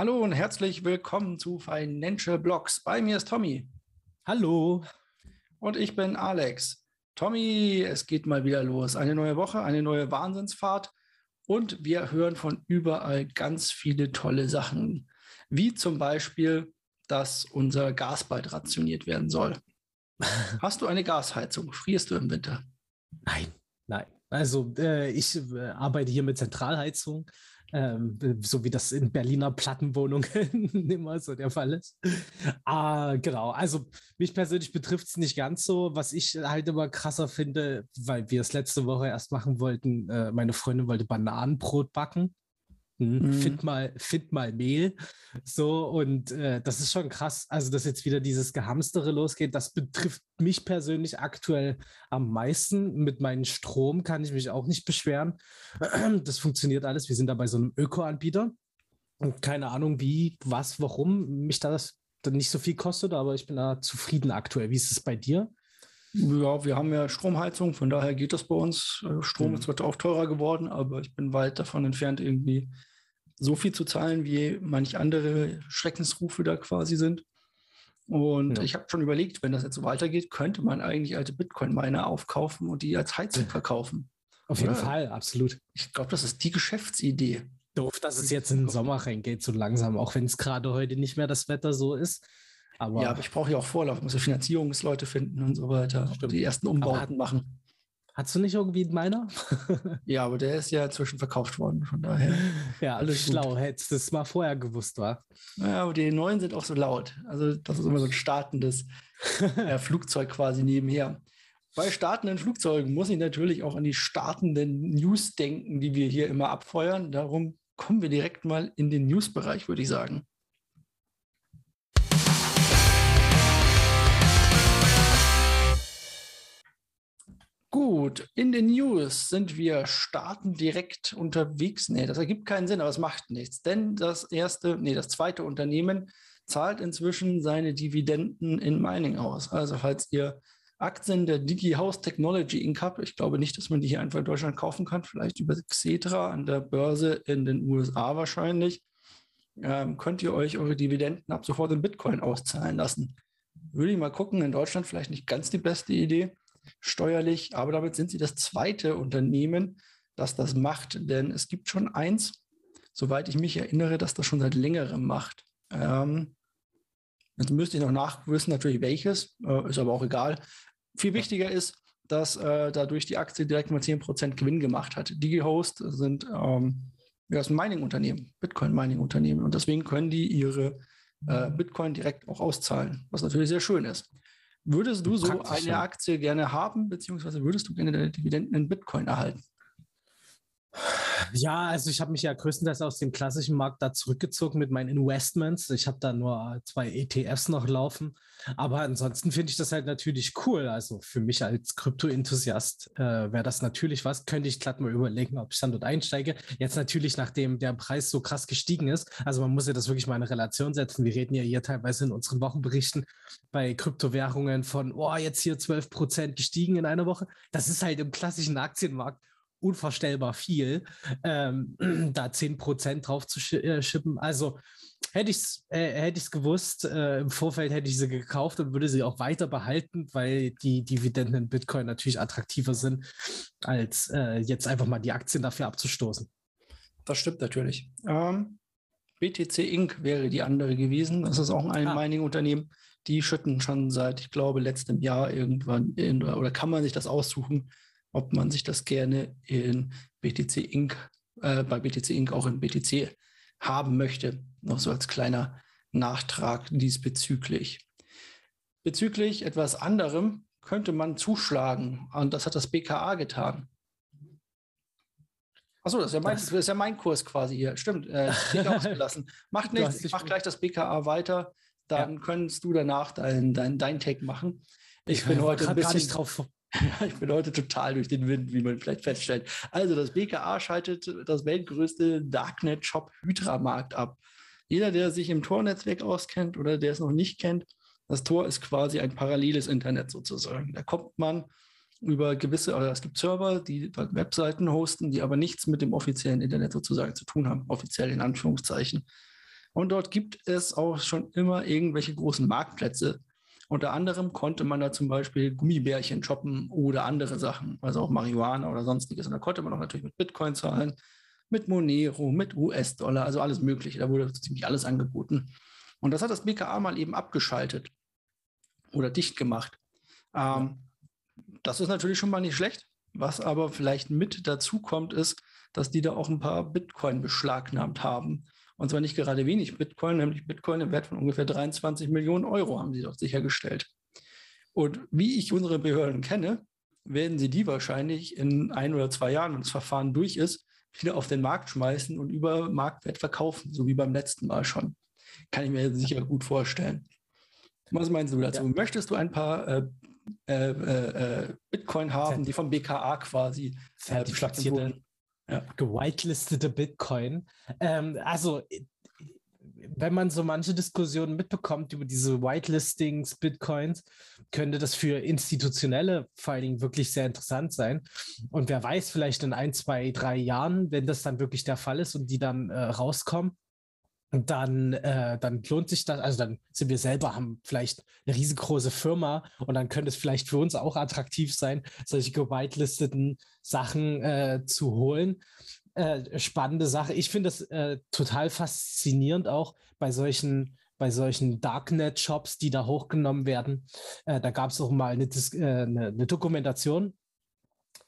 Hallo und herzlich willkommen zu Financial Blogs. Bei mir ist Tommy. Hallo. Und ich bin Alex. Tommy, es geht mal wieder los. Eine neue Woche, eine neue Wahnsinnsfahrt. Und wir hören von überall ganz viele tolle Sachen. Wie zum Beispiel, dass unser Gas bald rationiert werden soll. Hast du eine Gasheizung? Frierst du im Winter? Nein, nein. Also äh, ich äh, arbeite hier mit Zentralheizung ähm, so wie das in Berliner Plattenwohnungen immer so der Fall ist. Ah, genau. Also mich persönlich betrifft es nicht ganz so. Was ich halt immer krasser finde, weil wir es letzte Woche erst machen wollten, äh, meine Freundin wollte Bananenbrot backen. Hm, mhm. Find mal, find mal Mehl. So, und äh, das ist schon krass. Also, dass jetzt wieder dieses Gehamstere losgeht, das betrifft mich persönlich aktuell am meisten. Mit meinem Strom kann ich mich auch nicht beschweren. Das funktioniert alles. Wir sind da bei so einem Öko-Anbieter. Und keine Ahnung, wie, was, warum mich das dann nicht so viel kostet, aber ich bin da zufrieden aktuell. Wie ist es bei dir? Ja, wir haben ja Stromheizung, von daher geht das bei uns. Äh, Strom mhm. ist zwar auch teurer geworden, aber ich bin weit davon entfernt, irgendwie so viel zu zahlen, wie manch andere Schreckensrufe da quasi sind. Und ja. ich habe schon überlegt, wenn das jetzt so weitergeht, könnte man eigentlich alte Bitcoin-Miner aufkaufen und die als Heizung verkaufen. Auf jeden Fall, absolut. Ich glaube, das ist die Geschäftsidee. Doof, dass es jetzt in den Sommer reingeht, so langsam, auch wenn es gerade heute nicht mehr das Wetter so ist. Aber ja, aber ich brauche ja auch Vorlauf, muss ja Finanzierungsleute finden und so weiter. Die ersten Umbauten machen. Hast du nicht irgendwie einen meiner? ja, aber der ist ja inzwischen verkauft worden, von daher. Ja, alles schlau. Hättest du es mal vorher gewusst, war. Ja, aber die neuen sind auch so laut. Also, das ist immer so ein startendes äh, Flugzeug quasi nebenher. Bei startenden Flugzeugen muss ich natürlich auch an die startenden News denken, die wir hier immer abfeuern. Darum kommen wir direkt mal in den News-Bereich, würde ich sagen. Gut, in den News sind wir starten direkt unterwegs. Nee, das ergibt keinen Sinn, aber es macht nichts. Denn das erste, nee, das zweite Unternehmen zahlt inzwischen seine Dividenden in Mining aus. Also falls ihr Aktien der DigiHouse Technology Inc. habt, ich glaube nicht, dass man die hier einfach in Deutschland kaufen kann, vielleicht über Xetra an der Börse in den USA wahrscheinlich, ähm, könnt ihr euch eure Dividenden ab sofort in Bitcoin auszahlen lassen. Würde ich mal gucken, in Deutschland vielleicht nicht ganz die beste Idee steuerlich, aber damit sind sie das zweite Unternehmen, das das macht, denn es gibt schon eins, soweit ich mich erinnere, das das schon seit längerem macht. Ähm, jetzt müsste ich noch nachwissen, natürlich welches, äh, ist aber auch egal. Viel wichtiger ist, dass äh, dadurch die Aktie direkt mal 10% Gewinn gemacht hat. DigiHost sind ähm, ja, ist ein Mining-Unternehmen, Bitcoin-Mining-Unternehmen und deswegen können die ihre äh, Bitcoin direkt auch auszahlen, was natürlich sehr schön ist. Würdest du so eine Aktie gerne haben, beziehungsweise würdest du gerne deine Dividenden in Bitcoin erhalten? Ja, also ich habe mich ja größtenteils aus dem klassischen Markt da zurückgezogen mit meinen Investments. Ich habe da nur zwei ETFs noch laufen. Aber ansonsten finde ich das halt natürlich cool. Also für mich als Krypto-Enthusiast äh, wäre das natürlich was. Könnte ich glatt mal überlegen, ob ich dann dort einsteige. Jetzt natürlich, nachdem der Preis so krass gestiegen ist. Also man muss ja das wirklich mal in Relation setzen. Wir reden ja hier teilweise in unseren Wochenberichten bei Kryptowährungen von, oh, jetzt hier 12 Prozent gestiegen in einer Woche. Das ist halt im klassischen Aktienmarkt unvorstellbar viel, ähm, da 10% drauf zu äh, schippen. Also hätte ich es äh, hätte gewusst, äh, im Vorfeld hätte ich sie gekauft und würde sie auch weiter behalten, weil die Dividenden in Bitcoin natürlich attraktiver sind, als äh, jetzt einfach mal die Aktien dafür abzustoßen. Das stimmt natürlich. Ähm, BTC Inc. wäre die andere gewesen. Das ist auch ein ah. Mining-Unternehmen. Die schütten schon seit, ich glaube, letztem Jahr irgendwann in, oder kann man sich das aussuchen, ob man sich das gerne in BTC Inc., äh, bei BTC Inc. auch in BTC haben möchte. Noch so als kleiner Nachtrag diesbezüglich. Bezüglich etwas anderem könnte man zuschlagen. Und das hat das BKA getan. Achso, das ist ja mein, das, ist ja mein Kurs quasi hier. Stimmt, äh, ausgelassen. Macht nichts, ich mache gleich das BKA weiter. Dann ja. könntest du danach dein, dein, dein Take machen. Ich, ich bin heute ein bisschen drauf ich bin heute total durch den Wind, wie man vielleicht feststellt. Also das BKA schaltet das weltgrößte Darknet-Shop Hydra-Markt ab. Jeder, der sich im Tor-Netzwerk auskennt oder der es noch nicht kennt, das Tor ist quasi ein paralleles Internet sozusagen. Da kommt man über gewisse, oder es gibt Server, die Webseiten hosten, die aber nichts mit dem offiziellen Internet sozusagen zu tun haben, offiziell in Anführungszeichen. Und dort gibt es auch schon immer irgendwelche großen Marktplätze. Unter anderem konnte man da zum Beispiel Gummibärchen shoppen oder andere Sachen, also auch Marihuana oder sonstiges. Und da konnte man auch natürlich mit Bitcoin zahlen, mit Monero, mit US-Dollar, also alles Mögliche. Da wurde ziemlich alles angeboten. Und das hat das BKA mal eben abgeschaltet oder dicht gemacht. Ähm, das ist natürlich schon mal nicht schlecht. Was aber vielleicht mit dazu kommt, ist, dass die da auch ein paar Bitcoin beschlagnahmt haben. Und zwar nicht gerade wenig Bitcoin, nämlich Bitcoin im Wert von ungefähr 23 Millionen Euro haben sie dort sichergestellt. Und wie ich unsere Behörden kenne, werden sie die wahrscheinlich in ein oder zwei Jahren, wenn das Verfahren durch ist, wieder auf den Markt schmeißen und über Marktwert verkaufen, so wie beim letzten Mal schon. Kann ich mir sicher gut vorstellen. Was meinst du dazu? Ja. Möchtest du ein paar äh, äh, äh, Bitcoin haben, die vom BKA quasi äh, wurden? Gewitelistete Bitcoin. Ähm, also wenn man so manche Diskussionen mitbekommt über diese Whitelistings, Bitcoins, könnte das für institutionelle Dingen wirklich sehr interessant sein. Und wer weiß, vielleicht in ein, zwei, drei Jahren, wenn das dann wirklich der Fall ist und die dann äh, rauskommen, dann, äh, dann lohnt sich das, also dann sind wir selber, haben vielleicht eine riesengroße Firma und dann könnte es vielleicht für uns auch attraktiv sein, solche gewitelisteten Sachen äh, zu holen. Äh, spannende Sache. Ich finde das äh, total faszinierend auch bei solchen bei solchen Darknet-Shops, die da hochgenommen werden. Äh, da gab es auch mal eine, äh, eine, eine Dokumentation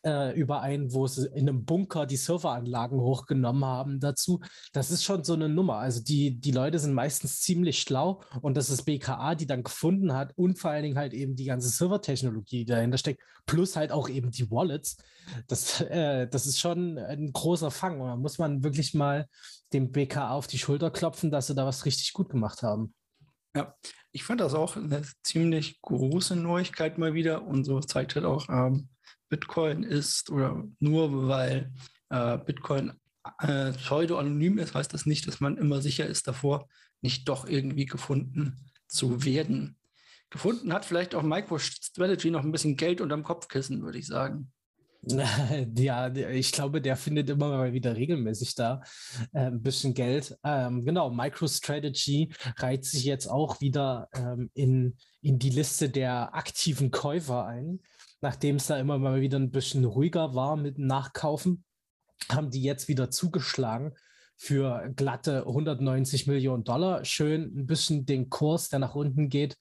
äh, überein, wo sie in einem Bunker die Serveranlagen hochgenommen haben dazu. Das ist schon so eine Nummer. Also die, die Leute sind meistens ziemlich schlau und das ist BKA, die dann gefunden hat und vor allen Dingen halt eben die ganze Servertechnologie, die dahinter steckt, plus halt auch eben die Wallets. Das, äh, das ist schon ein großer Fang. Und da muss man wirklich mal dem BKA auf die Schulter klopfen, dass sie da was richtig gut gemacht haben. Ja, ich fand das auch eine ziemlich große Neuigkeit mal wieder und so zeigt halt auch, ähm, Bitcoin ist oder nur weil äh, Bitcoin äh, pseudo-anonym ist, heißt das nicht, dass man immer sicher ist davor, nicht doch irgendwie gefunden zu werden. Gefunden hat vielleicht auch MicroStrategy noch ein bisschen Geld unterm Kopfkissen, würde ich sagen. Ja, ich glaube, der findet immer mal wieder regelmäßig da äh, ein bisschen Geld. Ähm, genau, MicroStrategy reiht sich jetzt auch wieder ähm, in, in die Liste der aktiven Käufer ein nachdem es da immer mal wieder ein bisschen ruhiger war mit dem Nachkaufen, haben die jetzt wieder zugeschlagen für glatte 190 Millionen Dollar. Schön ein bisschen den Kurs, der nach unten geht,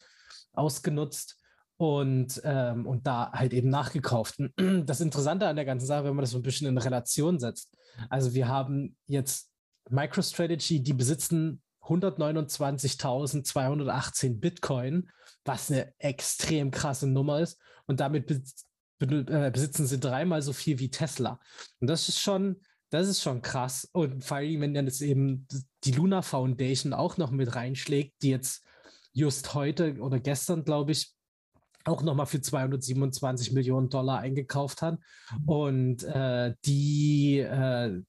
ausgenutzt und, ähm, und da halt eben nachgekauft. Das Interessante an der ganzen Sache, wenn man das so ein bisschen in Relation setzt, also wir haben jetzt MicroStrategy, die besitzen 129.218 Bitcoin, was eine extrem krasse Nummer ist und damit äh, besitzen sie dreimal so viel wie Tesla. Und das ist schon, das ist schon krass. Und vor allem, wenn dann jetzt eben die Luna Foundation auch noch mit reinschlägt, die jetzt just heute oder gestern, glaube ich, auch nochmal für 227 Millionen Dollar eingekauft hat. Und äh, die äh,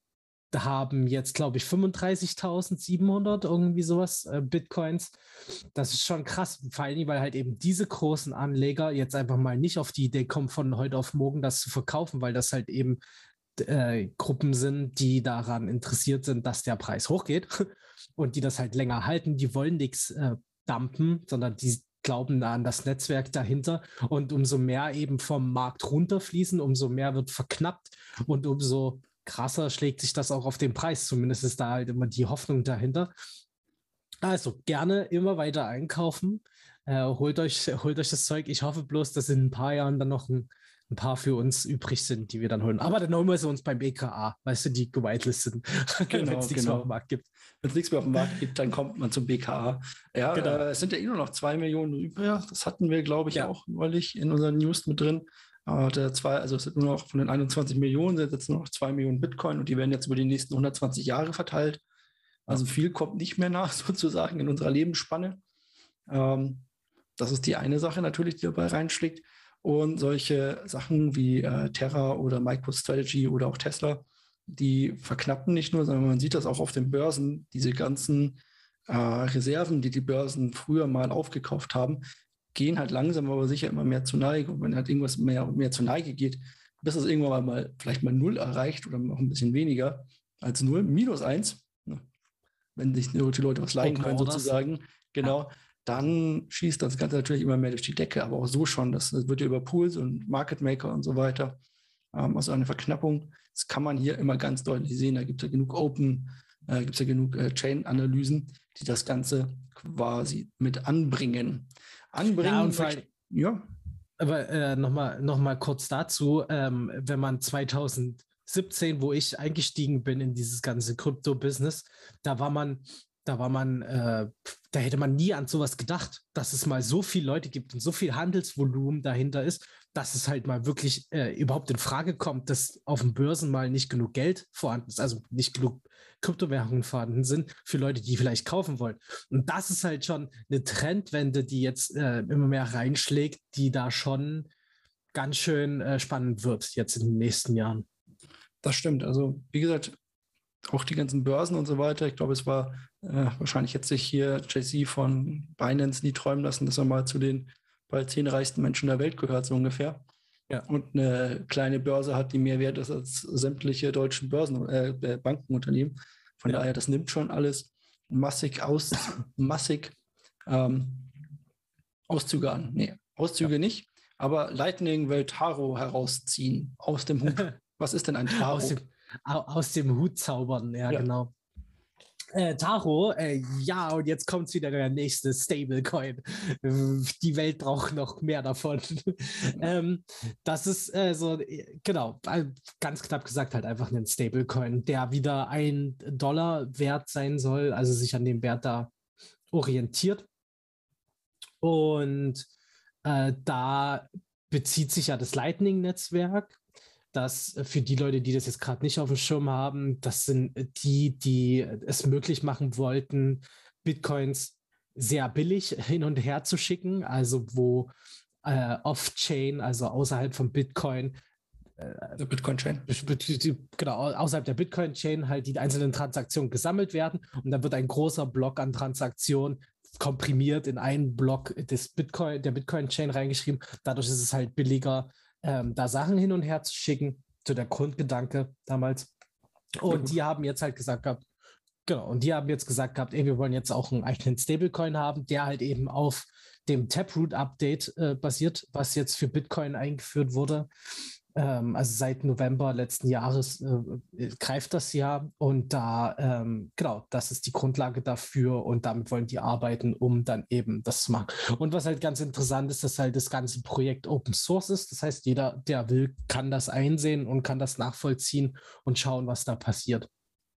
haben jetzt, glaube ich, 35.700 irgendwie sowas äh, Bitcoins. Das ist schon krass, vor allem, weil halt eben diese großen Anleger jetzt einfach mal nicht auf die Idee kommen, von heute auf morgen das zu verkaufen, weil das halt eben äh, Gruppen sind, die daran interessiert sind, dass der Preis hochgeht und die das halt länger halten. Die wollen nichts äh, dumpen, sondern die glauben an das Netzwerk dahinter. Und umso mehr eben vom Markt runterfließen, umso mehr wird verknappt und umso krasser schlägt sich das auch auf den Preis. Zumindest ist da halt immer die Hoffnung dahinter. Also gerne immer weiter einkaufen. Äh, holt, euch, holt euch das Zeug. Ich hoffe bloß, dass in ein paar Jahren dann noch ein, ein paar für uns übrig sind, die wir dann holen. Aber dann holen wir sie uns beim BKA, weißt du, die gewitelisteten, genau, wenn es nichts genau. mehr auf dem Markt gibt. Wenn es nichts mehr auf dem Markt gibt, dann kommt man zum BKA. Ja, genau. äh, es sind ja eh nur noch zwei Millionen übrig. Das hatten wir, glaube ich, ja. auch neulich in unseren News mit drin. Aber der zwei, also es sind nur noch von den 21 Millionen sind jetzt nur noch zwei Millionen Bitcoin und die werden jetzt über die nächsten 120 Jahre verteilt. Also viel kommt nicht mehr nach, sozusagen, in unserer Lebensspanne. Ähm, das ist die eine Sache natürlich, die dabei reinschlägt. Und solche Sachen wie äh, Terra oder MicroStrategy oder auch Tesla, die verknappen nicht nur, sondern man sieht das auch auf den Börsen, diese ganzen äh, Reserven, die die Börsen früher mal aufgekauft haben, gehen halt langsam, aber sicher immer mehr zur Neige. Und wenn halt irgendwas mehr und mehr zur Neige geht, bis es irgendwann mal vielleicht mal null erreicht oder noch ein bisschen weniger als null, minus eins, ne? wenn sich die Leute was leihen können, sozusagen. Genau. Ja. Dann schießt das Ganze natürlich immer mehr durch die Decke, aber auch so schon. Das, das wird ja über Pools und Market Maker und so weiter. Ähm, also eine Verknappung. Das kann man hier immer ganz deutlich sehen. Da gibt es ja genug Open, äh, gibt es ja genug äh, Chain-Analysen, die das Ganze quasi mit anbringen. Anbringen. Ja, und vor allem, ja. Aber äh, nochmal noch mal kurz dazu, ähm, wenn man 2017, wo ich eingestiegen bin in dieses ganze Krypto-Business, da war man da war man, äh, da hätte man nie an sowas gedacht, dass es mal so viele Leute gibt und so viel Handelsvolumen dahinter ist, dass es halt mal wirklich äh, überhaupt in Frage kommt, dass auf den Börsen mal nicht genug Geld vorhanden ist, also nicht genug Kryptowährungen vorhanden sind für Leute, die vielleicht kaufen wollen. Und das ist halt schon eine Trendwende, die jetzt äh, immer mehr reinschlägt, die da schon ganz schön äh, spannend wird jetzt in den nächsten Jahren. Das stimmt. Also, wie gesagt, auch die ganzen Börsen und so weiter. Ich glaube, es war äh, wahrscheinlich jetzt sich hier JC von Binance nie träumen lassen, dass er mal zu den bald zehn reichsten Menschen der Welt gehört, so ungefähr. Ja. Und eine kleine Börse hat, die mehr wert ist als sämtliche deutschen Börsen, äh, äh, Bankenunternehmen. Von ja. daher, das nimmt schon alles massig aus, massig ähm, Auszüge an. Nee, Auszüge ja. nicht, aber Lightning will Taro herausziehen aus dem Hut. Was ist denn ein Taro? Aus dem, aus dem Hut zaubern, ja, ja. genau. Äh, Taro, äh, ja, und jetzt kommt wieder der nächste Stablecoin. Die Welt braucht noch mehr davon. ähm, das ist äh, so, genau, äh, ganz knapp gesagt, halt einfach ein Stablecoin, der wieder ein Dollar wert sein soll, also sich an dem Wert da orientiert. Und äh, da bezieht sich ja das Lightning-Netzwerk dass äh, für die Leute, die das jetzt gerade nicht auf dem Schirm haben, das sind äh, die, die es möglich machen wollten, Bitcoins sehr billig hin und her zu schicken, also wo äh, off-chain, also außerhalb von Bitcoin, äh, der Bitcoin-Chain. Genau, außerhalb der Bitcoin-Chain halt die einzelnen Transaktionen gesammelt werden und dann wird ein großer Block an Transaktionen komprimiert in einen Block des Bitcoin, der Bitcoin-Chain reingeschrieben. Dadurch ist es halt billiger, ähm, da Sachen hin und her zu schicken, zu der Grundgedanke damals. Und die haben jetzt halt gesagt gehabt, genau, und die haben jetzt gesagt gehabt, ey, wir wollen jetzt auch einen eigenen Stablecoin haben, der halt eben auf dem Taproot-Update äh, basiert, was jetzt für Bitcoin eingeführt wurde ähm, also seit November letzten Jahres äh, greift das ja und da, ähm, genau, das ist die Grundlage dafür und damit wollen die arbeiten, um dann eben das zu machen. Und was halt ganz interessant ist, dass halt das ganze Projekt Open Source ist. Das heißt, jeder, der will, kann das einsehen und kann das nachvollziehen und schauen, was da passiert.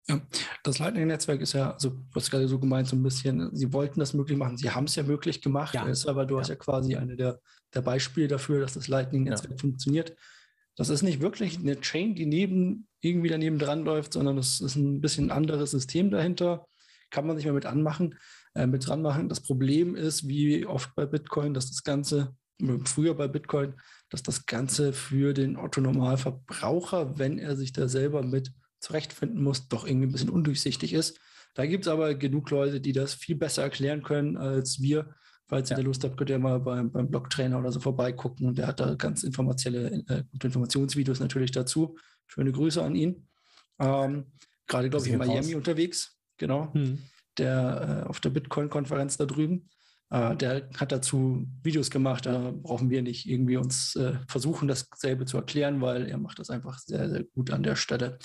Ja, das Lightning-Netzwerk ist ja, also du hast gerade so gemeint, so ein bisschen, sie wollten das möglich machen, sie haben es ja möglich gemacht, ja. aber du ja. hast ja quasi eine der, der Beispiele dafür, dass das Lightning-Netzwerk ja. funktioniert. Das ist nicht wirklich eine Chain, die neben, irgendwie daneben dran läuft, sondern das ist ein bisschen anderes System dahinter. Kann man sich mal mit anmachen, äh, mit dran machen. Das Problem ist, wie oft bei Bitcoin, dass das Ganze, früher bei Bitcoin, dass das Ganze für den Otto-Normalverbraucher, wenn er sich da selber mit zurechtfinden muss, doch irgendwie ein bisschen undurchsichtig ist. Da gibt es aber genug Leute, die das viel besser erklären können als wir. Falls ja. ihr Lust habt, könnt ihr mal beim, beim Blog-Trainer oder so vorbeigucken. Der hat da ganz informationelle, äh, gute Informationsvideos natürlich dazu. Schöne Grüße an ihn. Ähm, Gerade, glaube ich, in Miami raus. unterwegs. Genau. Hm. Der äh, auf der Bitcoin-Konferenz da drüben. Äh, der hat dazu Videos gemacht. Da brauchen wir nicht irgendwie uns äh, versuchen, dasselbe zu erklären, weil er macht das einfach sehr, sehr gut an der Stelle.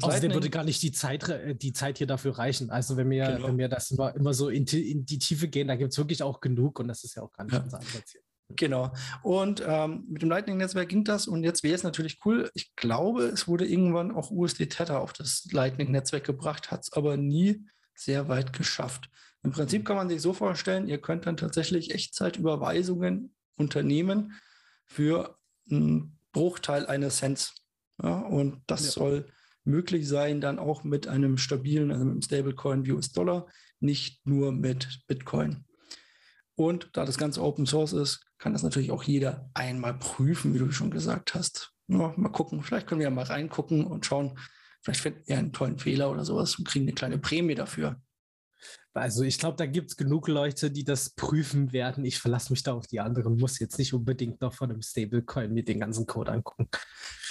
Außerdem würde gar nicht die Zeit, äh, die Zeit hier dafür reichen. Also wenn wir, genau. wenn wir das immer, immer so in, in, die Tiefe gehen, da gibt es wirklich auch genug und das ist ja auch gar nicht ja. unser Ansatz hier. Genau. Und ähm, mit dem Lightning-Netzwerk ging das. Und jetzt wäre es natürlich cool. Ich glaube, es wurde irgendwann auch USD Tether auf das Lightning-Netzwerk gebracht, hat es aber nie sehr weit geschafft. Im Prinzip kann man sich so vorstellen, ihr könnt dann tatsächlich Echtzeitüberweisungen unternehmen für einen Bruchteil eines Cents. Ja, und das ja. soll möglich sein, dann auch mit einem stabilen, also mit einem Stablecoin wie US-Dollar, nicht nur mit Bitcoin. Und da das Ganze Open Source ist, kann das natürlich auch jeder einmal prüfen, wie du schon gesagt hast. Ja, mal gucken, vielleicht können wir ja mal reingucken und schauen, vielleicht finden wir einen tollen Fehler oder sowas und kriegen eine kleine Prämie dafür. Also ich glaube, da gibt es genug Leute, die das prüfen werden. Ich verlasse mich da auf die anderen, muss jetzt nicht unbedingt noch von einem Stablecoin mit den ganzen Code angucken.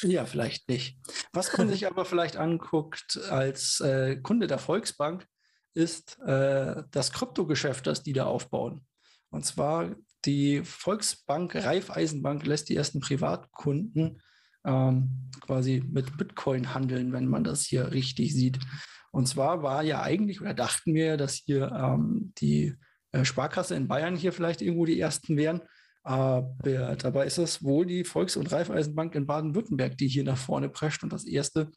Ja, vielleicht nicht. Was man sich aber vielleicht anguckt als äh, Kunde der Volksbank, ist äh, das Kryptogeschäft, das die da aufbauen. Und zwar die Volksbank Raiffeisenbank lässt die ersten Privatkunden ähm, quasi mit Bitcoin handeln, wenn man das hier richtig sieht. Und zwar war ja eigentlich, oder dachten wir, dass hier ähm, die äh, Sparkasse in Bayern hier vielleicht irgendwo die ersten wären. Aber dabei ist es wohl die Volks- und Raiffeisenbank in Baden-Württemberg, die hier nach vorne prescht und das erste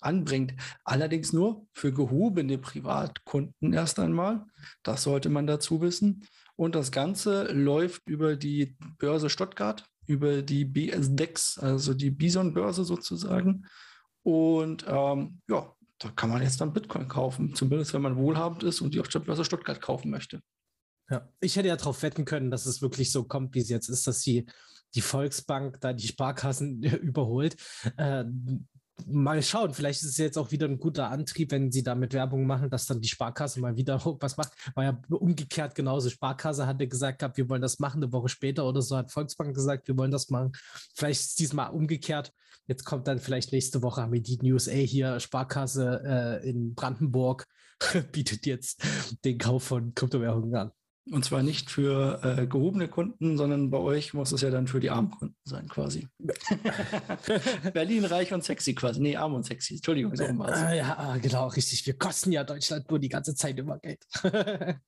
anbringt. Allerdings nur für gehobene Privatkunden erst einmal. Das sollte man dazu wissen. Und das Ganze läuft über die Börse Stuttgart, über die BSDEX, also die Bison-Börse sozusagen. Und ähm, ja, da kann man jetzt dann Bitcoin kaufen, zumindest wenn man wohlhabend ist und die auf der Börse Stuttgart kaufen möchte. Ja, ich hätte ja darauf wetten können, dass es wirklich so kommt, wie es jetzt ist, dass die, die Volksbank da die Sparkassen überholt. Äh, mal schauen, vielleicht ist es jetzt auch wieder ein guter Antrieb, wenn sie damit Werbung machen, dass dann die Sparkasse mal wieder was macht. War ja umgekehrt genauso. Sparkasse hatte gesagt gehabt, wir wollen das machen. Eine Woche später oder so hat Volksbank gesagt, wir wollen das machen. Vielleicht ist diesmal umgekehrt. Jetzt kommt dann vielleicht nächste Woche haben wir die News, ey, hier Sparkasse äh, in Brandenburg bietet jetzt den Kauf von Kryptowährungen an. Und zwar nicht für äh, gehobene Kunden, sondern bei euch muss es ja dann für die armen Kunden sein, quasi. Berlin reich und sexy quasi. Nee, arm und sexy. Entschuldigung, so. Äh, ja, ah, genau, richtig. Wir kosten ja Deutschland nur die ganze Zeit immer Geld.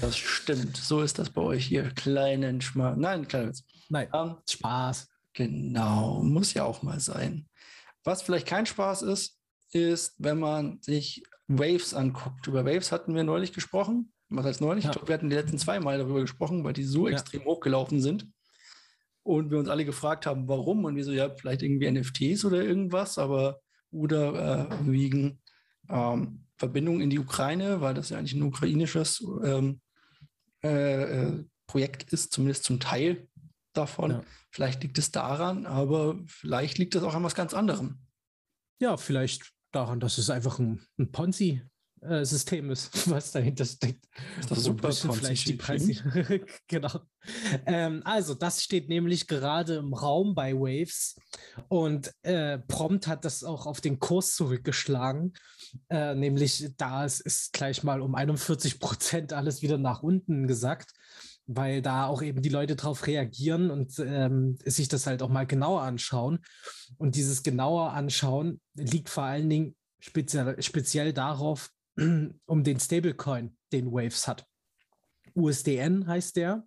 das stimmt. So ist das bei euch hier. Kleinen Schmarrn. Nein, kleiner Witz. Nein, um, ähm, Spaß. Genau, muss ja auch mal sein. Was vielleicht kein Spaß ist, ist, wenn man sich Waves anguckt. Über Waves hatten wir neulich gesprochen. Was heißt neulich? Ja. Ich glaube, wir hatten die letzten zwei Mal darüber gesprochen, weil die so ja. extrem hochgelaufen sind. Und wir uns alle gefragt haben, warum und wieso, ja, vielleicht irgendwie NFTs oder irgendwas, aber oder äh, wegen ähm, Verbindung in die Ukraine, weil das ja eigentlich ein ukrainisches ähm, äh, äh, Projekt ist, zumindest zum Teil davon. Ja. Vielleicht liegt es daran, aber vielleicht liegt es auch an was ganz anderem. Ja, vielleicht daran, dass es einfach ein, ein Ponzi System ist, was dahinter steckt. Ist das super vielleicht die Preise. genau. Ähm, also, das steht nämlich gerade im Raum bei Waves und äh, prompt hat das auch auf den Kurs zurückgeschlagen. Äh, nämlich da ist, ist gleich mal um 41 Prozent alles wieder nach unten gesackt weil da auch eben die Leute drauf reagieren und ähm, sich das halt auch mal genauer anschauen. Und dieses genauer anschauen liegt vor allen Dingen speziell, speziell darauf, um den Stablecoin, den Waves hat. USDN heißt der.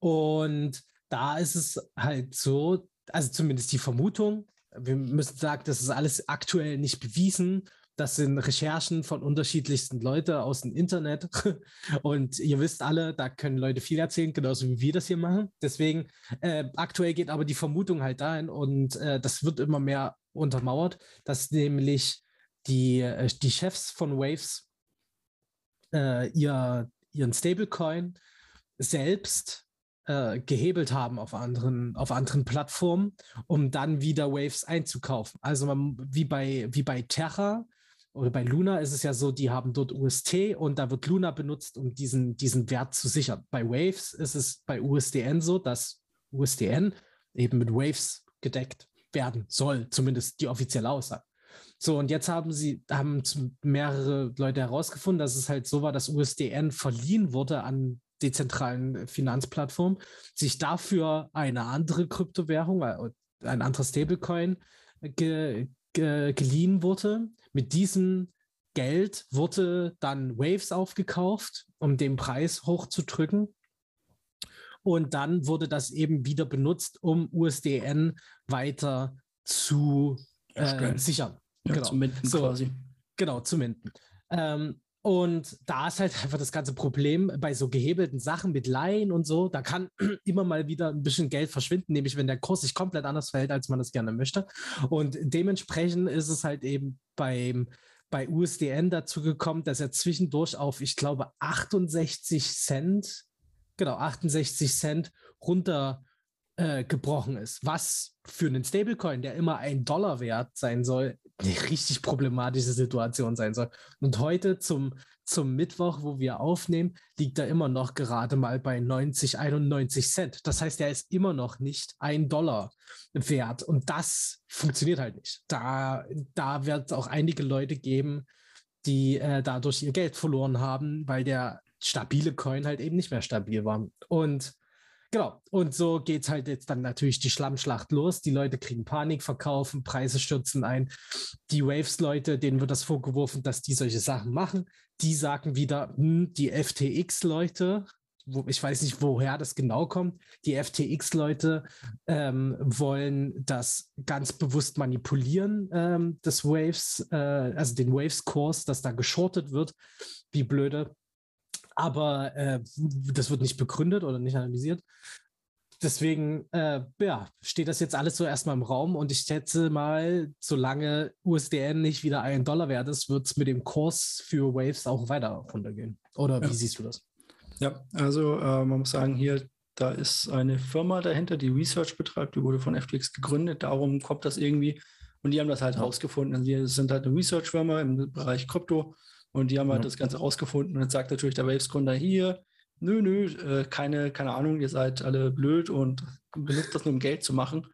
Und da ist es halt so, also zumindest die Vermutung, wir müssen sagen, das ist alles aktuell nicht bewiesen. Das sind Recherchen von unterschiedlichsten Leuten aus dem Internet. Und ihr wisst alle, da können Leute viel erzählen, genauso wie wir das hier machen. Deswegen, äh, aktuell geht aber die Vermutung halt dahin und äh, das wird immer mehr untermauert, dass nämlich die, äh, die Chefs von Waves äh, ihr, ihren Stablecoin selbst äh, gehebelt haben auf anderen, auf anderen Plattformen, um dann wieder Waves einzukaufen. Also man, wie, bei, wie bei Terra oder bei Luna ist es ja so, die haben dort UST und da wird Luna benutzt, um diesen, diesen Wert zu sichern. Bei Waves ist es bei USDN so, dass USDN eben mit Waves gedeckt werden soll, zumindest die offizielle Aussage. So, und jetzt haben sie, haben mehrere Leute herausgefunden, dass es halt so war, dass USDN verliehen wurde an dezentralen Finanzplattformen, sich dafür eine andere Kryptowährung, äh, ein anderer Stablecoin ge, ge, geliehen wurde. Mit diesem Geld wurde dann Waves aufgekauft, um den Preis hochzudrücken. Und dann wurde das eben wieder benutzt, um USDN weiter zu äh, sichern. Ja, genau. Zum Minden so, quasi. Genau, zum Minden. Ähm, und da ist halt einfach das ganze Problem bei so gehebelten Sachen mit Laien und so, da kann immer mal wieder ein bisschen Geld verschwinden, nämlich wenn der Kurs sich komplett anders verhält, als man das gerne möchte. Und dementsprechend ist es halt eben beim, bei USDN dazu gekommen, dass er zwischendurch auf, ich glaube, 68 Cent, genau, 68 Cent runter äh, gebrochen ist, was für einen Stablecoin, der immer ein Dollar wert sein soll, eine richtig problematische Situation sein soll. Und heute zum, zum Mittwoch, wo wir aufnehmen, liegt er immer noch gerade mal bei 90, 91 Cent. Das heißt, er ist immer noch nicht ein Dollar wert. Und das funktioniert halt nicht. Da, da wird es auch einige Leute geben, die äh, dadurch ihr Geld verloren haben, weil der stabile Coin halt eben nicht mehr stabil war. Und genau, und so geht es halt jetzt dann natürlich die Schlammschlacht los. Die Leute kriegen Panik, verkaufen, Preise stürzen ein. Die Waves-Leute, denen wird das vorgeworfen, dass die solche Sachen machen. Die sagen wieder, hm, die FTX-Leute, ich weiß nicht, woher das genau kommt. Die FTX-Leute ähm, wollen das ganz bewusst manipulieren, ähm, des Waves, äh, also den Waves-Kurs, dass da geschortet wird. Wie blöde. Aber äh, das wird nicht begründet oder nicht analysiert. Deswegen äh, ja, steht das jetzt alles so erstmal im Raum und ich schätze mal, solange USDN nicht wieder einen Dollar wert ist, wird es mit dem Kurs für Waves auch weiter runtergehen. Oder wie ja. siehst du das? Ja, also äh, man muss sagen, hier, da ist eine Firma dahinter, die Research betreibt, die wurde von FTX gegründet, darum kommt das irgendwie. Und die haben das halt rausgefunden. Also die sind halt eine Research-Firma im Bereich Krypto und die haben halt ja. das Ganze rausgefunden. Und jetzt sagt natürlich der Waves-Gründer hier, nö, nö, äh, keine, keine Ahnung, ihr seid alle blöd und benutzt das nur, um Geld zu machen.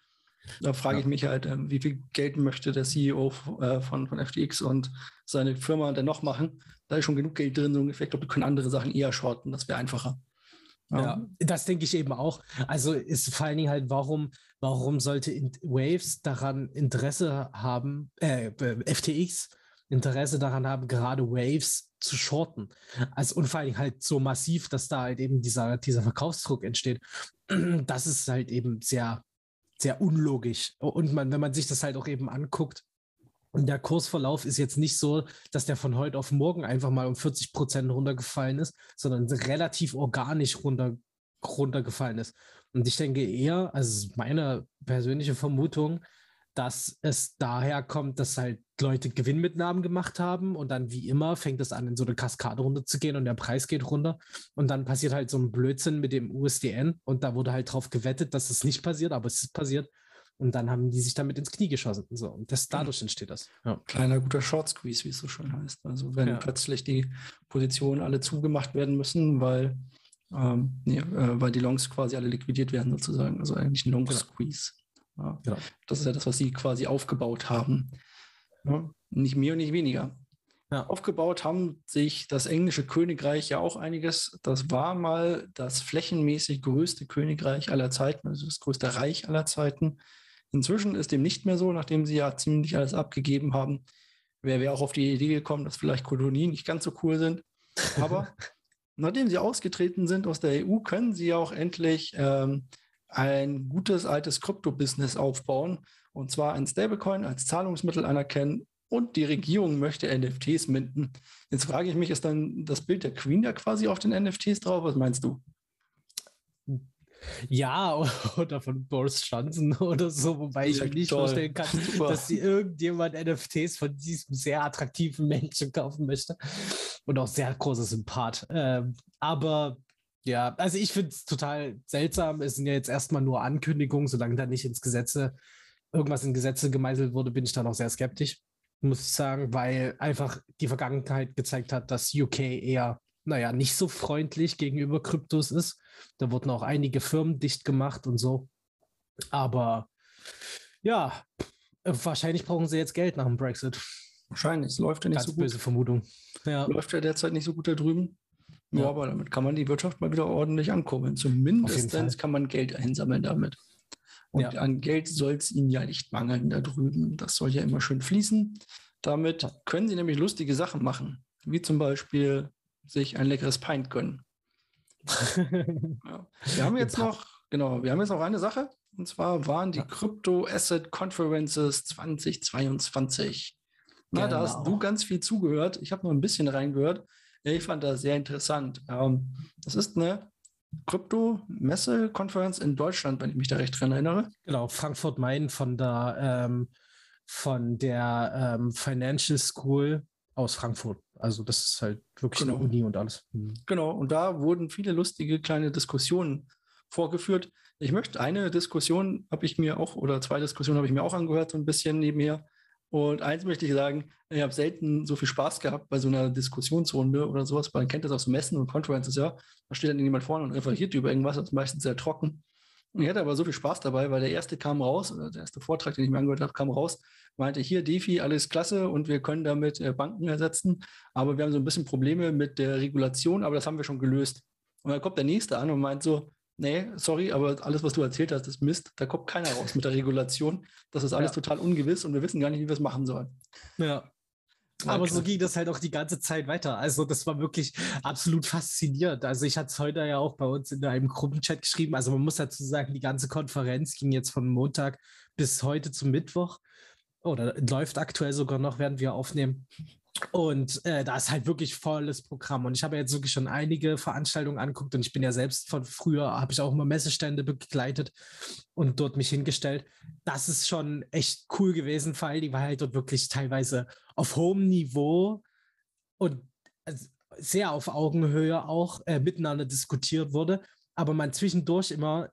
Da frage ja. ich mich halt, äh, wie viel Geld möchte der CEO äh, von, von FTX und seine Firma denn noch machen? da ist schon genug Geld drin, so ungefähr. Ich glaube, wir können andere Sachen eher shorten, das wäre einfacher. Ja. ja. das denke ich eben auch. Also ist vor allen Dingen halt, warum, warum sollte Waves daran Interesse haben, äh, FTX Interesse daran haben, gerade Waves zu shorten. Also und vor Dingen halt so massiv, dass da halt eben dieser, dieser Verkaufsdruck entsteht. Das ist halt eben sehr, sehr unlogisch. Und man, wenn man sich das halt auch eben anguckt, der Kursverlauf ist jetzt nicht so, dass der von heute auf morgen einfach mal um 40 Prozent runtergefallen ist, sondern relativ organisch runter, runtergefallen ist. Und ich denke eher, also meine persönliche Vermutung, dass es daher kommt, dass halt Leute Gewinnmitnahmen gemacht haben und dann wie immer fängt es an, in so eine Kaskade runterzugehen und der Preis geht runter und dann passiert halt so ein Blödsinn mit dem USDN und da wurde halt drauf gewettet, dass es nicht passiert, aber es ist passiert und dann haben die sich damit ins Knie geschossen. So, und das, dadurch entsteht das. Ja. Kleiner guter Short Squeeze, wie es so schön heißt. Also wenn ja. plötzlich die Positionen alle zugemacht werden müssen, weil, ähm, nee, äh, weil die Longs quasi alle liquidiert werden, sozusagen. Also eigentlich ein Long genau. Squeeze. Ja. Genau. Das ist ja das, was sie quasi aufgebaut haben. Nicht mehr und nicht weniger. Ja. Aufgebaut haben sich das englische Königreich ja auch einiges. Das war mal das flächenmäßig größte Königreich aller Zeiten, also das größte Reich aller Zeiten. Inzwischen ist dem nicht mehr so, nachdem sie ja ziemlich alles abgegeben haben. Wer wäre auch auf die Idee gekommen, dass vielleicht Kolonien nicht ganz so cool sind. Aber nachdem sie ausgetreten sind aus der EU, können sie auch endlich ähm, ein gutes altes Krypto-Business aufbauen. Und zwar ein Stablecoin als Zahlungsmittel anerkennen. Und die Regierung möchte NFTs minden. Jetzt frage ich mich, ist dann das Bild der Queen da quasi auf den NFTs drauf? Was meinst du? Ja, oder von Boris Johnson oder so, wobei ich mir nicht toll. vorstellen kann, Super. dass sie irgendjemand NFTs von diesem sehr attraktiven Menschen kaufen möchte. Und auch sehr großer Sympath. Ähm, aber ja, also ich finde es total seltsam. Es sind ja jetzt erstmal nur Ankündigungen, solange da nicht ins Gesetze, irgendwas in Gesetze gemeißelt wurde, bin ich da noch sehr skeptisch, muss ich sagen, weil einfach die Vergangenheit gezeigt hat, dass UK eher naja, nicht so freundlich gegenüber Kryptos ist. Da wurden auch einige Firmen dicht gemacht und so. Aber ja, wahrscheinlich brauchen sie jetzt Geld nach dem Brexit. Wahrscheinlich, es läuft ja nicht Ganz so gut. böse Vermutung. Ja. Läuft ja derzeit nicht so gut da drüben. Ja, ja, aber damit kann man die Wirtschaft mal wieder ordentlich ankurbeln. Zumindest kann man Geld einsammeln damit. Und ja. an Geld soll es ihnen ja nicht mangeln da drüben. Das soll ja immer schön fließen. Damit können sie nämlich lustige Sachen machen, wie zum Beispiel sich ein leckeres Pint gönnen. ja. Wir haben jetzt noch, genau, wir haben jetzt noch eine Sache. Und zwar waren die ja. Crypto Asset Conferences 2022. Na, genau. da hast du ganz viel zugehört. Ich habe nur ein bisschen reingehört. Ich fand das sehr interessant. Ähm, das ist eine Krypto-Messe-Konferenz in Deutschland, wenn ich mich da recht dran erinnere. Genau, Frankfurt Main von der, ähm, von der ähm, Financial School aus Frankfurt. Also das ist halt wirklich genau. eine Uni und alles. Mhm. Genau, und da wurden viele lustige kleine Diskussionen vorgeführt. Ich möchte eine Diskussion habe ich mir auch, oder zwei Diskussionen habe ich mir auch angehört, so ein bisschen nebenher. Und eins möchte ich sagen, ich habe selten so viel Spaß gehabt bei so einer Diskussionsrunde oder sowas. Man kennt das aus Messen und Conferences, ja. Da steht dann jemand vorne und referiert über irgendwas, das ist meistens sehr trocken. Und ich hatte aber so viel Spaß dabei, weil der erste kam raus, oder der erste Vortrag, den ich mir angehört habe, kam raus, meinte hier, DeFi, alles klasse und wir können damit äh, Banken ersetzen, aber wir haben so ein bisschen Probleme mit der Regulation, aber das haben wir schon gelöst. Und dann kommt der nächste an und meint so, nee, sorry, aber alles, was du erzählt hast, ist Mist. Da kommt keiner raus mit der Regulation. Das ist alles ja. total ungewiss und wir wissen gar nicht, wie wir es machen sollen. Ja. Aber so ging das halt auch die ganze Zeit weiter. Also das war wirklich absolut faszinierend. Also ich hatte es heute ja auch bei uns in einem Gruppenchat geschrieben. Also man muss dazu sagen, die ganze Konferenz ging jetzt von Montag bis heute zum Mittwoch. Oder läuft aktuell sogar noch, während wir aufnehmen. Und äh, da ist halt wirklich volles Programm. Und ich habe jetzt wirklich schon einige Veranstaltungen angeguckt und ich bin ja selbst von früher, habe ich auch immer Messestände begleitet und dort mich hingestellt. Das ist schon echt cool gewesen, vor allem, weil halt dort wirklich teilweise auf hohem Niveau und also sehr auf Augenhöhe auch äh, miteinander diskutiert wurde, aber man zwischendurch immer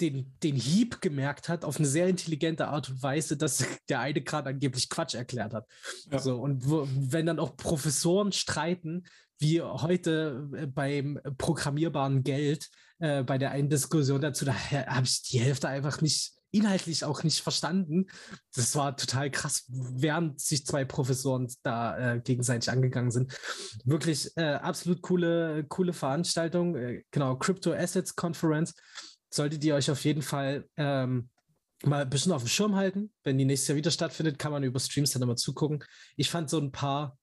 den, den Hieb gemerkt hat, auf eine sehr intelligente Art und Weise, dass der eine gerade angeblich Quatsch erklärt hat. Ja. So, und wo, wenn dann auch Professoren streiten, wie heute äh, beim programmierbaren Geld, äh, bei der einen Diskussion dazu, da habe ich die Hälfte einfach nicht inhaltlich auch nicht verstanden. Das war total krass, während sich zwei Professoren da äh, gegenseitig angegangen sind. Wirklich äh, absolut coole, coole Veranstaltung. Äh, genau, Crypto Assets Conference solltet ihr euch auf jeden Fall ähm, mal ein bisschen auf dem Schirm halten. Wenn die nächstes Jahr wieder stattfindet, kann man über Streams dann immer zugucken. Ich fand so ein paar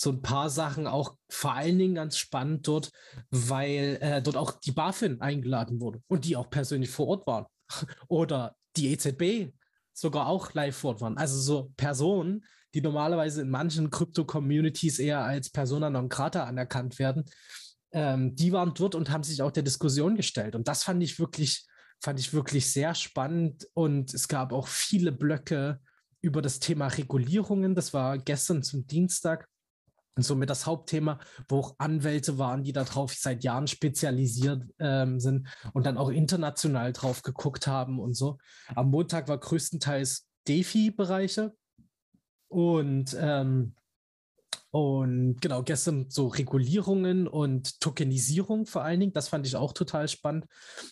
so ein paar Sachen auch vor allen Dingen ganz spannend dort, weil äh, dort auch die BaFin eingeladen wurde und die auch persönlich vor Ort waren. Oder die EZB sogar auch live vor Ort waren. Also so Personen, die normalerweise in manchen Krypto-Communities eher als Persona non grata anerkannt werden, ähm, die waren dort und haben sich auch der Diskussion gestellt. Und das fand ich wirklich, fand ich wirklich sehr spannend. Und es gab auch viele Blöcke über das Thema Regulierungen. Das war gestern zum Dienstag. Und somit das Hauptthema, wo auch Anwälte waren, die darauf seit Jahren spezialisiert ähm, sind und dann auch international drauf geguckt haben und so. Am Montag war größtenteils DeFi-Bereiche und ähm, und genau, gestern so Regulierungen und Tokenisierung vor allen Dingen, das fand ich auch total spannend.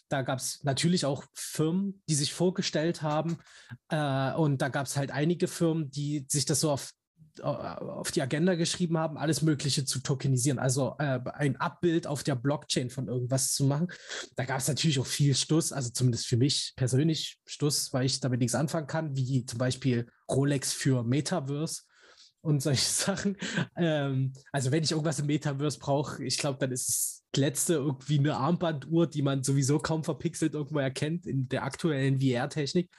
Da gab es natürlich auch Firmen, die sich vorgestellt haben. Äh, und da gab es halt einige Firmen, die sich das so auf, auf die Agenda geschrieben haben, alles Mögliche zu tokenisieren, also äh, ein Abbild auf der Blockchain von irgendwas zu machen. Da gab es natürlich auch viel Stuss, also zumindest für mich persönlich Stuss, weil ich damit nichts anfangen kann, wie zum Beispiel Rolex für Metaverse und solche Sachen. Ähm, also wenn ich irgendwas im Metaverse brauche, ich glaube, dann ist es letzte irgendwie eine Armbanduhr, die man sowieso kaum verpixelt irgendwo erkennt in der aktuellen VR-Technik.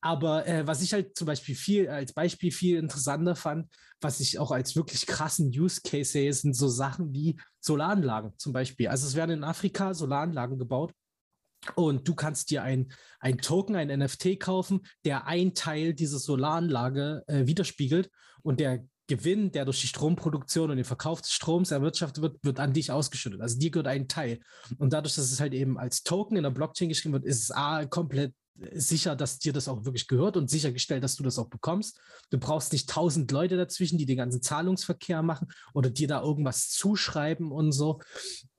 Aber äh, was ich halt zum Beispiel viel als Beispiel viel interessanter fand, was ich auch als wirklich krassen Use Case sehe, sind so Sachen wie Solaranlagen zum Beispiel. Also es werden in Afrika Solaranlagen gebaut. Und du kannst dir ein, ein Token, ein NFT kaufen, der ein Teil dieser Solaranlage äh, widerspiegelt und der Gewinn, der durch die Stromproduktion und den Verkauf des Stroms erwirtschaftet wird, wird an dich ausgeschüttet. Also dir gehört ein Teil. Und dadurch, dass es halt eben als Token in der Blockchain geschrieben wird, ist es A, komplett sicher, dass dir das auch wirklich gehört und sichergestellt, dass du das auch bekommst. Du brauchst nicht tausend Leute dazwischen, die den ganzen Zahlungsverkehr machen oder dir da irgendwas zuschreiben und so.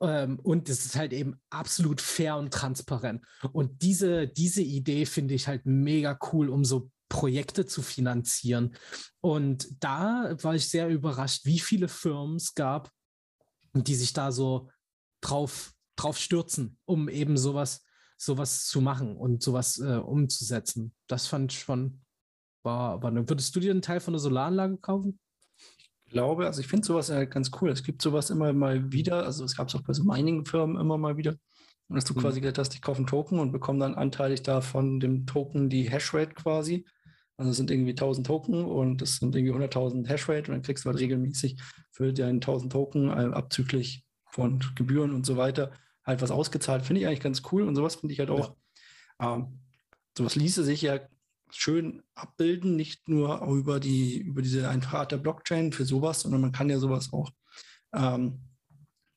Ähm, und es ist halt eben absolut fair und transparent. Und diese, diese Idee finde ich halt mega cool, um so Projekte zu finanzieren. Und da war ich sehr überrascht, wie viele Firmen es gab, die sich da so drauf, drauf stürzen, um eben sowas, sowas zu machen und sowas äh, umzusetzen. Das fand ich schon, war, war eine, würdest du dir einen Teil von der Solaranlage kaufen? Ich glaube, also ich finde sowas ja ganz cool. Es gibt sowas immer mal wieder, also es gab es auch bei so Mining-Firmen immer mal wieder, und dass du mhm. quasi gesagt hast, ich kaufe einen Token und bekomme dann anteilig davon dem Token die Hashrate quasi. Also es sind irgendwie 1000 Token und das sind irgendwie 100.000 Hashrate und dann kriegst du halt regelmäßig für deine 1000 Token äh, abzüglich von Gebühren und so weiter halt was ausgezahlt. Finde ich eigentlich ganz cool und sowas finde ich halt auch. Ja. Ähm, sowas ließe sich ja schön abbilden, nicht nur über die über diese einfache Art der Blockchain für sowas, sondern man kann ja sowas auch ähm,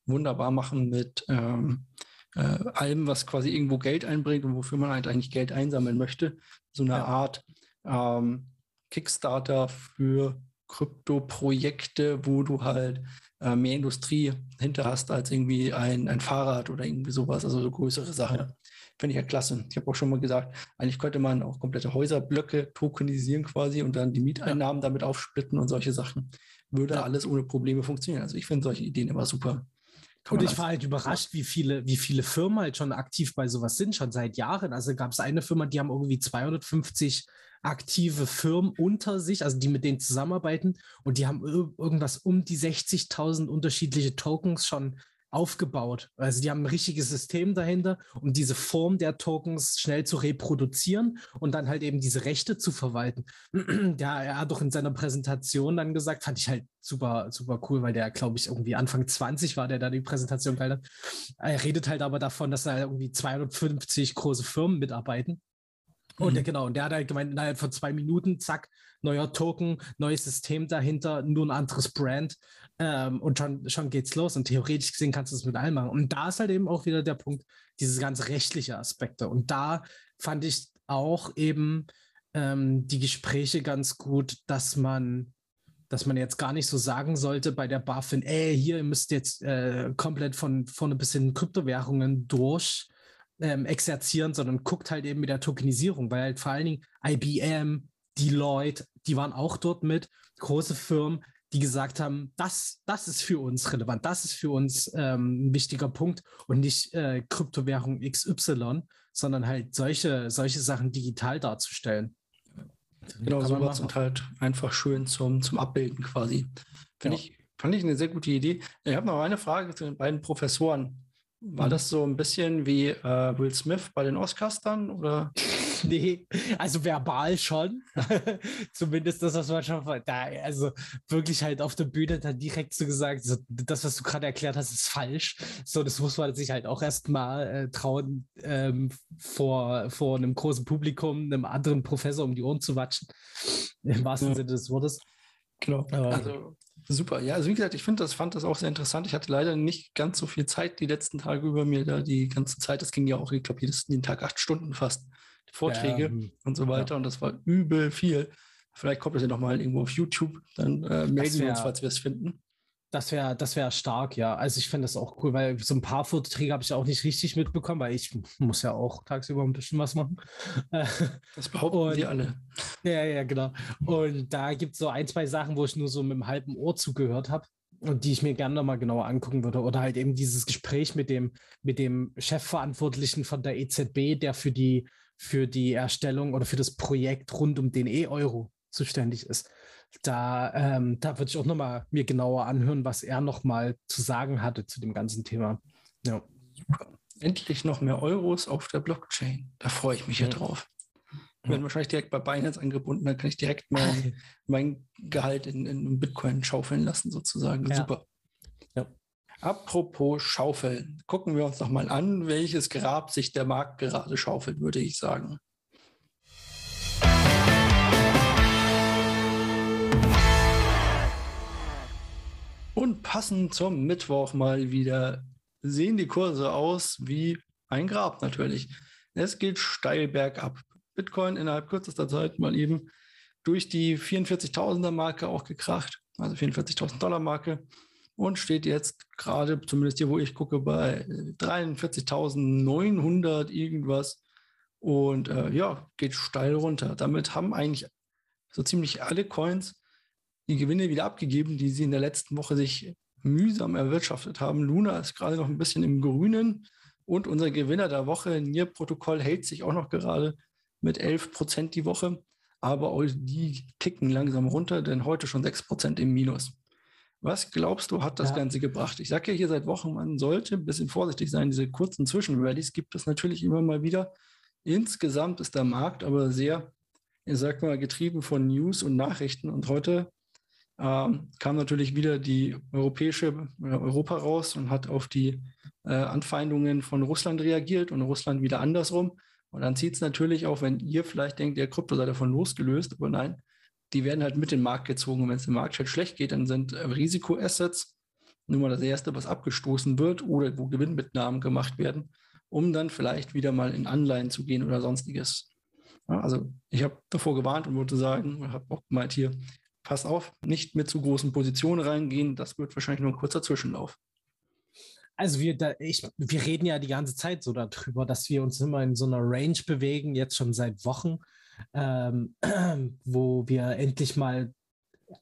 wunderbar machen mit ähm, äh, allem, was quasi irgendwo Geld einbringt und wofür man halt eigentlich Geld einsammeln möchte. So eine ja. Art ähm, Kickstarter für Krypto-Projekte, wo du halt äh, mehr Industrie hinter hast als irgendwie ein, ein Fahrrad oder irgendwie sowas, also so größere Sachen. Ja. Finde ich ja klasse. Ich habe auch schon mal gesagt, eigentlich könnte man auch komplette Häuserblöcke tokenisieren quasi und dann die Mieteinnahmen ja. damit aufsplitten und solche Sachen. Würde ja. alles ohne Probleme funktionieren. Also ich finde solche Ideen immer super. Und ich war halt überrascht, wie viele, wie viele Firmen halt schon aktiv bei sowas sind, schon seit Jahren. Also gab es eine Firma, die haben irgendwie 250 aktive Firmen unter sich, also die mit denen zusammenarbeiten und die haben irgendwas um die 60.000 unterschiedliche Tokens schon aufgebaut. Also die haben ein richtiges System dahinter, um diese Form der Tokens schnell zu reproduzieren und dann halt eben diese Rechte zu verwalten. ja, er hat doch in seiner Präsentation dann gesagt, fand ich halt super, super cool, weil der, glaube ich, irgendwie Anfang 20 war, der da die Präsentation gehalten hat. Er redet halt aber davon, dass da irgendwie 250 große Firmen mitarbeiten und der, mhm. genau, und der hat halt gemeint, innerhalb von zwei Minuten, zack, neuer Token, neues System dahinter, nur ein anderes Brand. Ähm, und schon, schon geht's los. Und theoretisch gesehen kannst du es mit allem machen. Und da ist halt eben auch wieder der Punkt, diese ganz rechtliche Aspekte. Und da fand ich auch eben ähm, die Gespräche ganz gut, dass man dass man jetzt gar nicht so sagen sollte bei der BaFin, ey, hier, ihr müsst jetzt äh, komplett von vorne bis hin Kryptowährungen durch ähm, exerzieren, sondern guckt halt eben mit der Tokenisierung, weil halt vor allen Dingen IBM, Deloitte, die waren auch dort mit, große Firmen, die gesagt haben, das, das ist für uns relevant, das ist für uns ähm, ein wichtiger Punkt und nicht äh, Kryptowährung XY, sondern halt solche, solche Sachen digital darzustellen. Genau, sowas und halt einfach schön zum, zum Abbilden quasi. Finde ja. ich, fand ich eine sehr gute Idee. Ich habe noch eine Frage zu den beiden Professoren. War mhm. das so ein bisschen wie äh, Will Smith bei den Oscars dann? Oder? nee, also verbal schon. Zumindest das, was man schon da, also wirklich halt auf der Bühne dann direkt so gesagt, so, das, was du gerade erklärt hast, ist falsch. So, das muss man sich halt auch erstmal äh, trauen, ähm, vor, vor einem großen Publikum, einem anderen Professor um die Ohren zu watschen. Im wahrsten ja. Sinne des Wortes. Genau. also super. Ja, also wie gesagt, ich finde das, fand das auch sehr interessant. Ich hatte leider nicht ganz so viel Zeit die letzten Tage über mir da die ganze Zeit. Das ging ja auch, ich glaube, jeden Tag acht Stunden fast. Vorträge ja, hm. und so weiter. Ja. Und das war übel viel. Vielleicht kommt das ja nochmal irgendwo auf YouTube. Dann äh, melden wir uns, falls wir es finden. Das wäre das wär stark, ja. Also ich finde das auch cool, weil so ein paar Vorträge habe ich auch nicht richtig mitbekommen, weil ich muss ja auch tagsüber ein bisschen was machen. Das behaupten und, die alle. Ja, ja, genau. Und da gibt es so ein, zwei Sachen, wo ich nur so mit dem halben Ohr zugehört habe und die ich mir gerne nochmal genauer angucken würde. Oder halt eben dieses Gespräch mit dem, mit dem Chefverantwortlichen von der EZB, der für die, für die Erstellung oder für das Projekt rund um den E-Euro zuständig ist da, ähm, da würde ich auch nochmal mir genauer anhören, was er nochmal zu sagen hatte zu dem ganzen Thema. Ja. Super. Endlich noch mehr Euros auf der Blockchain. Da freue ich mich ja, ja drauf. Ich werde wahrscheinlich direkt bei Binance angebunden, dann kann ich direkt mein, mein Gehalt in, in Bitcoin schaufeln lassen, sozusagen. Ja. Super. Ja. Apropos Schaufeln, gucken wir uns noch mal an, welches Grab sich der Markt gerade schaufelt, würde ich sagen. Und passend zum Mittwoch mal wieder sehen die Kurse aus wie ein Grab natürlich. Es geht steil bergab. Bitcoin innerhalb kürzester Zeit mal eben durch die 44.000er Marke auch gekracht, also 44.000 Dollar Marke und steht jetzt gerade, zumindest hier, wo ich gucke, bei 43.900 irgendwas und äh, ja, geht steil runter. Damit haben eigentlich so ziemlich alle Coins die Gewinne wieder abgegeben, die sie in der letzten Woche sich mühsam erwirtschaftet haben. Luna ist gerade noch ein bisschen im Grünen und unser Gewinner der Woche, NIR-Protokoll, hält sich auch noch gerade mit 11 Prozent die Woche. Aber auch die kicken langsam runter, denn heute schon 6 Prozent im Minus. Was glaubst du, hat das ja. Ganze gebracht? Ich sage ja hier seit Wochen, man sollte ein bisschen vorsichtig sein. Diese kurzen Zwischenrallies gibt es natürlich immer mal wieder. Insgesamt ist der Markt aber sehr, ich sag mal, getrieben von News und Nachrichten. Und heute ähm, kam natürlich wieder die europäische äh, Europa raus und hat auf die äh, Anfeindungen von Russland reagiert und Russland wieder andersrum. Und dann zieht es natürlich auch, wenn ihr vielleicht denkt, der Krypto sei davon losgelöst, aber nein, die werden halt mit in den Markt gezogen. Und wenn es dem Markt halt schlecht geht, dann sind äh, Risikoassets nun mal das Erste, was abgestoßen wird oder wo Gewinnmitnahmen gemacht werden, um dann vielleicht wieder mal in Anleihen zu gehen oder sonstiges. Ja, also ich habe davor gewarnt und wollte sagen, habe auch gemeint hier, pass auf, nicht mit zu großen Positionen reingehen. Das wird wahrscheinlich nur ein kurzer Zwischenlauf. Also wir, da, ich, wir reden ja die ganze Zeit so darüber, dass wir uns immer in so einer Range bewegen, jetzt schon seit Wochen, ähm, wo wir endlich mal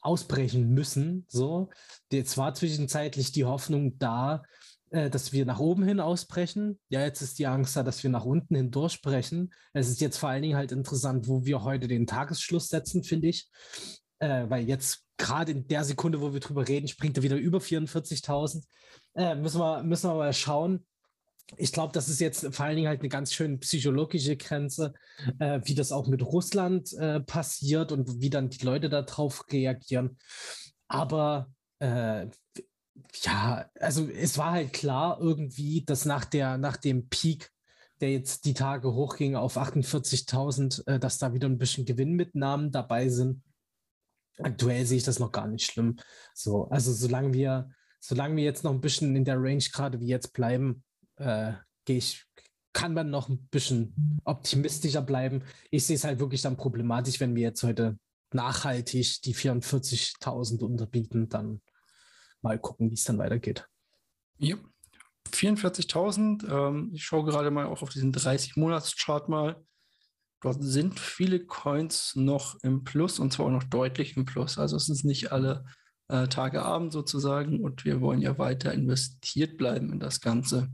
ausbrechen müssen. So, jetzt war zwischenzeitlich die Hoffnung da, äh, dass wir nach oben hin ausbrechen. Ja, jetzt ist die Angst da, dass wir nach unten hin durchbrechen. Es ist jetzt vor allen Dingen halt interessant, wo wir heute den Tagesschluss setzen, finde ich. Äh, weil jetzt gerade in der Sekunde, wo wir drüber reden, springt er wieder über 44.000. Äh, müssen, wir, müssen wir mal schauen. Ich glaube, das ist jetzt vor allen Dingen halt eine ganz schön psychologische Grenze, äh, wie das auch mit Russland äh, passiert und wie dann die Leute darauf reagieren. Aber äh, ja, also es war halt klar irgendwie, dass nach, der, nach dem Peak, der jetzt die Tage hochging auf 48.000, äh, dass da wieder ein bisschen Gewinnmitnahmen dabei sind. Aktuell sehe ich das noch gar nicht schlimm. So, also solange wir, solange wir jetzt noch ein bisschen in der Range gerade wie jetzt bleiben, äh, gehe ich, kann man noch ein bisschen optimistischer bleiben. Ich sehe es halt wirklich dann problematisch, wenn wir jetzt heute nachhaltig die 44.000 unterbieten, dann mal gucken, wie es dann weitergeht. Ja, 44.000. Ähm, ich schaue gerade mal auch auf diesen 30-Monats-Chart mal. Dort sind viele Coins noch im Plus und zwar auch noch deutlich im Plus. Also es ist nicht alle äh, Tage Abend sozusagen und wir wollen ja weiter investiert bleiben in das Ganze.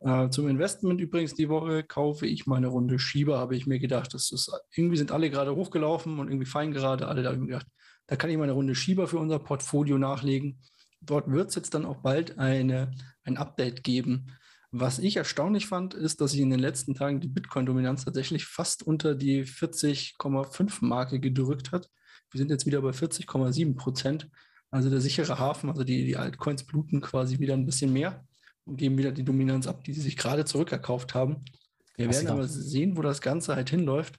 Äh, zum Investment übrigens die Woche kaufe ich meine Runde Schieber, habe ich mir gedacht. Das ist, irgendwie sind alle gerade hochgelaufen und irgendwie fein gerade. Alle da habe ich mir gedacht, da kann ich meine Runde Schieber für unser Portfolio nachlegen dort wird es jetzt dann auch bald eine, ein Update geben. Was ich erstaunlich fand, ist, dass sich in den letzten Tagen die Bitcoin-Dominanz tatsächlich fast unter die 40,5-Marke gedrückt hat. Wir sind jetzt wieder bei 40,7 Prozent. Also der sichere Hafen, also die, die Altcoins bluten quasi wieder ein bisschen mehr und geben wieder die Dominanz ab, die sie sich gerade zurückerkauft haben. Wir werden aber sehen, wo das Ganze halt hinläuft.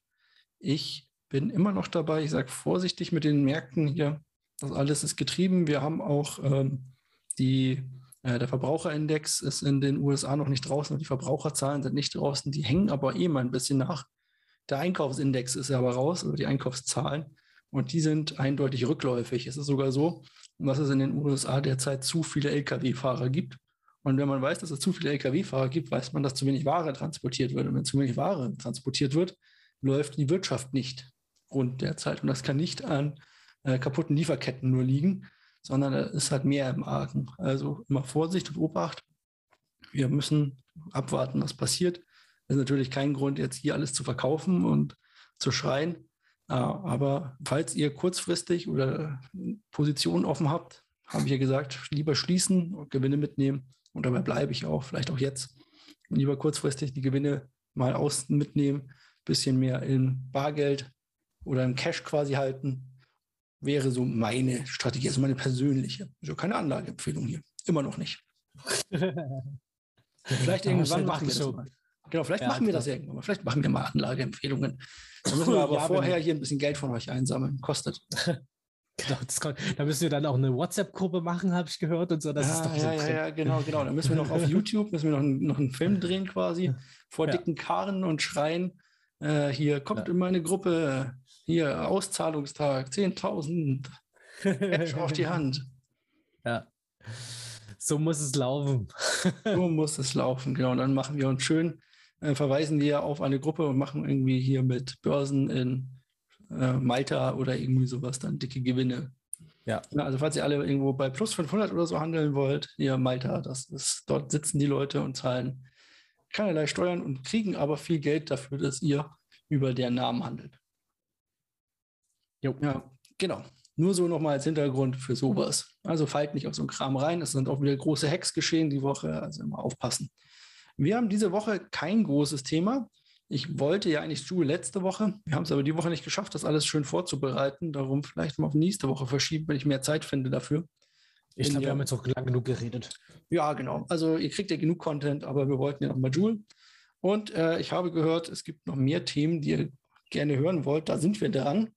Ich bin immer noch dabei. Ich sage vorsichtig mit den Märkten hier. Das alles ist getrieben. Wir haben auch ähm, die, der Verbraucherindex ist in den USA noch nicht draußen die Verbraucherzahlen sind nicht draußen. Die hängen aber eh mal ein bisschen nach. Der Einkaufsindex ist aber raus, oder die Einkaufszahlen. Und die sind eindeutig rückläufig. Es ist sogar so, dass es in den USA derzeit zu viele Lkw-Fahrer gibt. Und wenn man weiß, dass es zu viele Lkw-Fahrer gibt, weiß man, dass zu wenig Ware transportiert wird. Und wenn zu wenig Ware transportiert wird, läuft die Wirtschaft nicht rund derzeit. Und das kann nicht an äh, kaputten Lieferketten nur liegen, sondern da ist halt mehr im Argen. Also immer Vorsicht und Obacht. Wir müssen abwarten, was passiert. Das ist natürlich kein Grund, jetzt hier alles zu verkaufen und zu schreien. Äh, aber falls ihr kurzfristig oder Positionen offen habt, habe ich ja gesagt, lieber schließen und Gewinne mitnehmen. Und dabei bleibe ich auch, vielleicht auch jetzt. Und lieber kurzfristig die Gewinne mal außen mitnehmen, bisschen mehr in Bargeld oder im Cash quasi halten wäre so meine Strategie, also meine persönliche. Also keine Anlageempfehlung hier. Immer noch nicht. vielleicht irgendwann machen wir das mal. Genau, vielleicht ja, machen wir das irgendwann mal. Vielleicht machen wir mal Anlageempfehlungen. Da müssen wir aber ja, vorher hier ein bisschen Geld von euch einsammeln. Kostet. Genau, kann, da müssen wir dann auch eine WhatsApp-Gruppe machen, habe ich gehört und so. Das ja, ist doch ja, so ja, ja, genau, genau. Da müssen wir noch auf YouTube, müssen wir noch, einen, noch einen Film drehen quasi, vor dicken Karren und schreien, äh, hier kommt in meine Gruppe, hier, Auszahlungstag, 10.000. Edge auf die Hand. Ja. So muss es laufen. so muss es laufen, genau. Und dann machen wir uns schön, äh, verweisen wir auf eine Gruppe und machen irgendwie hier mit Börsen in äh, Malta oder irgendwie sowas dann dicke Gewinne. Ja. ja. Also falls ihr alle irgendwo bei plus 500 oder so handeln wollt, hier Malta, das ist, dort sitzen die Leute und zahlen keinerlei Steuern und kriegen aber viel Geld dafür, dass ihr über deren Namen handelt. Jo. Ja, genau. Nur so nochmal als Hintergrund für sowas. Also fallt nicht auf so einen Kram rein. Es sind auch wieder große Hacks geschehen die Woche, also immer aufpassen. Wir haben diese Woche kein großes Thema. Ich wollte ja eigentlich Stuhl letzte Woche. Wir haben es aber die Woche nicht geschafft, das alles schön vorzubereiten. Darum vielleicht mal auf nächste Woche verschieben, wenn ich mehr Zeit finde dafür. Ich glaube, wir haben jetzt auch lang genug geredet. Ja, genau. Also ihr kriegt ja genug Content, aber wir wollten ja nochmal Joule. Und äh, ich habe gehört, es gibt noch mehr Themen, die ihr gerne hören wollt. Da sind wir dran.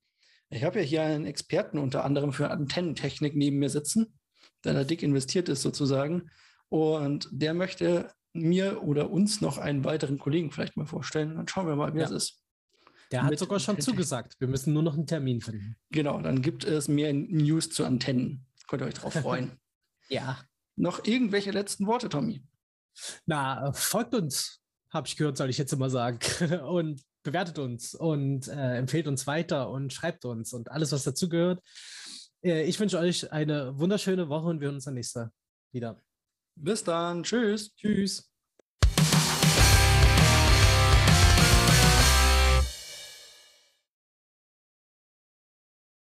Ich habe ja hier einen Experten unter anderem für Antennentechnik neben mir sitzen, der da dick investiert ist sozusagen. Und der möchte mir oder uns noch einen weiteren Kollegen vielleicht mal vorstellen. Dann schauen wir mal, wie ja. das ist. Der hat sogar schon zugesagt. Wir müssen nur noch einen Termin finden. Genau, dann gibt es mehr News zu Antennen. Könnt ihr euch drauf freuen. ja. Noch irgendwelche letzten Worte, Tommy? Na, folgt uns, habe ich gehört, soll ich jetzt immer sagen. Und bewertet uns und äh, empfehlt uns weiter und schreibt uns und alles, was dazu gehört. Äh, ich wünsche euch eine wunderschöne Woche und wir hören uns dann nächstes Mal wieder. Bis dann. Tschüss. Tschüss.